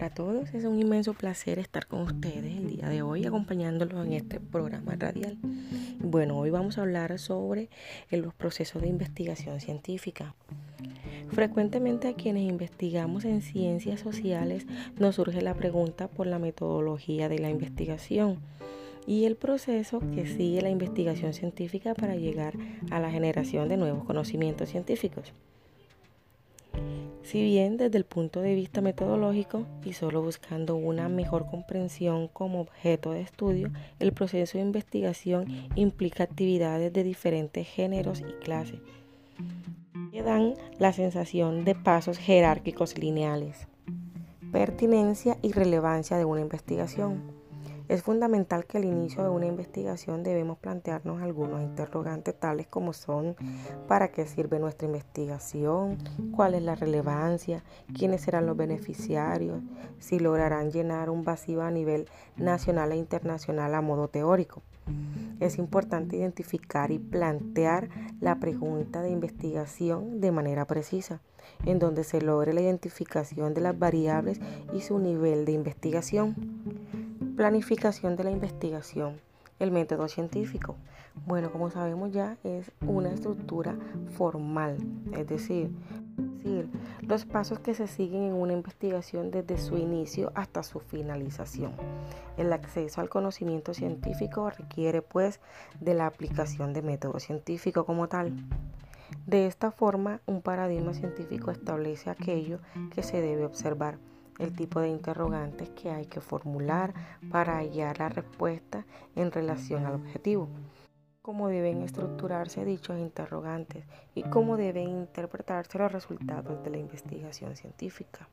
para todos, es un inmenso placer estar con ustedes el día de hoy acompañándolos en este programa radial. Bueno, hoy vamos a hablar sobre los procesos de investigación científica. Frecuentemente a quienes investigamos en ciencias sociales nos surge la pregunta por la metodología de la investigación y el proceso que sigue la investigación científica para llegar a la generación de nuevos conocimientos científicos. Si bien desde el punto de vista metodológico y solo buscando una mejor comprensión como objeto de estudio, el proceso de investigación implica actividades de diferentes géneros y clases que dan la sensación de pasos jerárquicos lineales, pertinencia y relevancia de una investigación es fundamental que al inicio de una investigación debemos plantearnos algunos interrogantes tales como son ¿para qué sirve nuestra investigación? ¿Cuál es la relevancia? ¿Quiénes serán los beneficiarios? ¿Si lograrán llenar un vacío a nivel nacional e internacional a modo teórico? Es importante identificar y plantear la pregunta de investigación de manera precisa, en donde se logre la identificación de las variables y su nivel de investigación. Planificación de la investigación. El método científico. Bueno, como sabemos ya, es una estructura formal, es decir, los pasos que se siguen en una investigación desde su inicio hasta su finalización. El acceso al conocimiento científico requiere pues de la aplicación de método científico como tal. De esta forma, un paradigma científico establece aquello que se debe observar el tipo de interrogantes que hay que formular para hallar la respuesta en relación al objetivo, cómo deben estructurarse dichos interrogantes y cómo deben interpretarse los resultados de la investigación científica.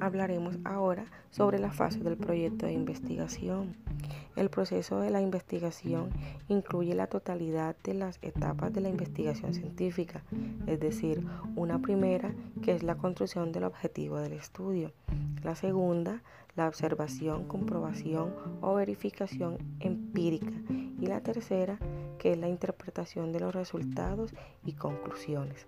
Hablaremos ahora sobre la fase del proyecto de investigación. El proceso de la investigación incluye la totalidad de las etapas de la investigación científica, es decir, una primera que es la construcción del objetivo del estudio, la segunda, la observación, comprobación o verificación empírica y la tercera, que es la interpretación de los resultados y conclusiones.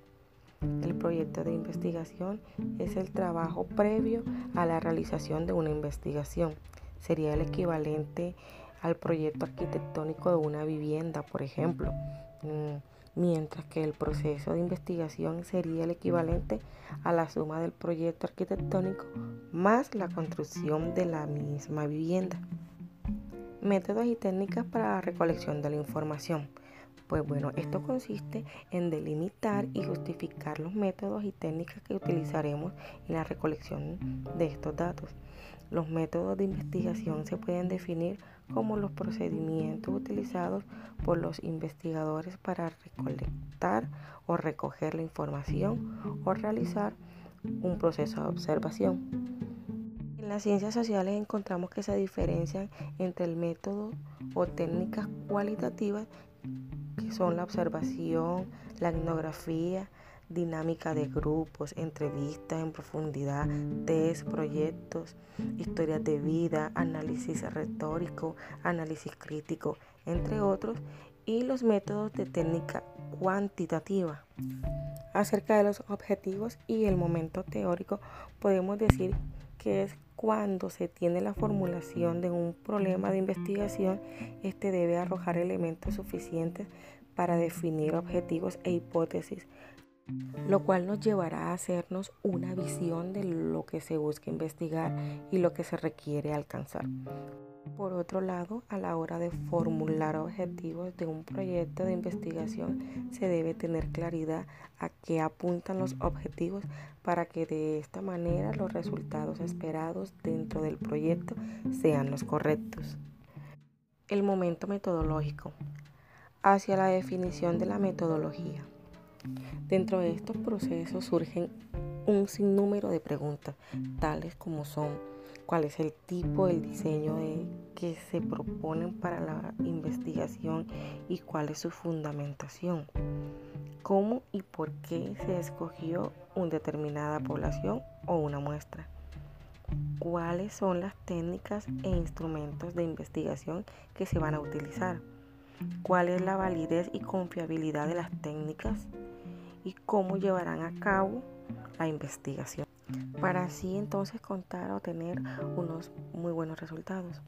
El proyecto de investigación es el trabajo previo a la realización de una investigación. Sería el equivalente al proyecto arquitectónico de una vivienda, por ejemplo. Mm, mientras que el proceso de investigación sería el equivalente a la suma del proyecto arquitectónico más la construcción de la misma vivienda. Métodos y técnicas para la recolección de la información. Pues bueno, esto consiste en delimitar y justificar los métodos y técnicas que utilizaremos en la recolección de estos datos. Los métodos de investigación se pueden definir como los procedimientos utilizados por los investigadores para recolectar o recoger la información o realizar un proceso de observación. En las ciencias sociales encontramos que se diferencian entre el método o técnicas cualitativas son la observación, la etnografía, dinámica de grupos, entrevistas en profundidad, test, proyectos, historias de vida, análisis retórico, análisis crítico, entre otros, y los métodos de técnica cuantitativa. Acerca de los objetivos y el momento teórico, podemos decir que es cuando se tiene la formulación de un problema de investigación, este debe arrojar elementos suficientes para definir objetivos e hipótesis, lo cual nos llevará a hacernos una visión de lo que se busca investigar y lo que se requiere alcanzar. Por otro lado, a la hora de formular objetivos de un proyecto de investigación, se debe tener claridad a qué apuntan los objetivos para que de esta manera los resultados esperados dentro del proyecto sean los correctos. El momento metodológico hacia la definición de la metodología. Dentro de estos procesos surgen un sinnúmero de preguntas, tales como son cuál es el tipo, el diseño que se proponen para la investigación y cuál es su fundamentación, cómo y por qué se escogió una determinada población o una muestra, cuáles son las técnicas e instrumentos de investigación que se van a utilizar cuál es la validez y confiabilidad de las técnicas y cómo llevarán a cabo la investigación. para así entonces contar o tener unos muy buenos resultados.